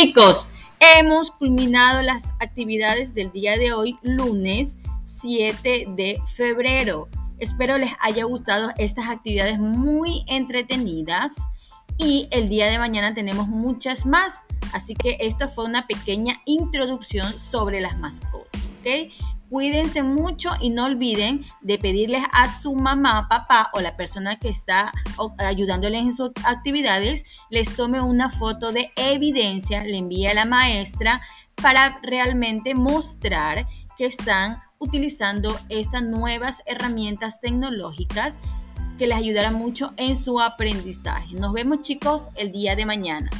chicos, hemos culminado las actividades del día de hoy, lunes 7 de febrero. Espero les haya gustado estas actividades muy entretenidas y el día de mañana tenemos muchas más. Así que esta fue una pequeña introducción sobre las mascotas. ¿ok? Cuídense mucho y no olviden de pedirles a su mamá, papá o la persona que está ayudándoles en sus actividades, les tome una foto de evidencia, le envíe a la maestra para realmente mostrar que están utilizando estas nuevas herramientas tecnológicas que les ayudarán mucho en su aprendizaje. Nos vemos chicos el día de mañana.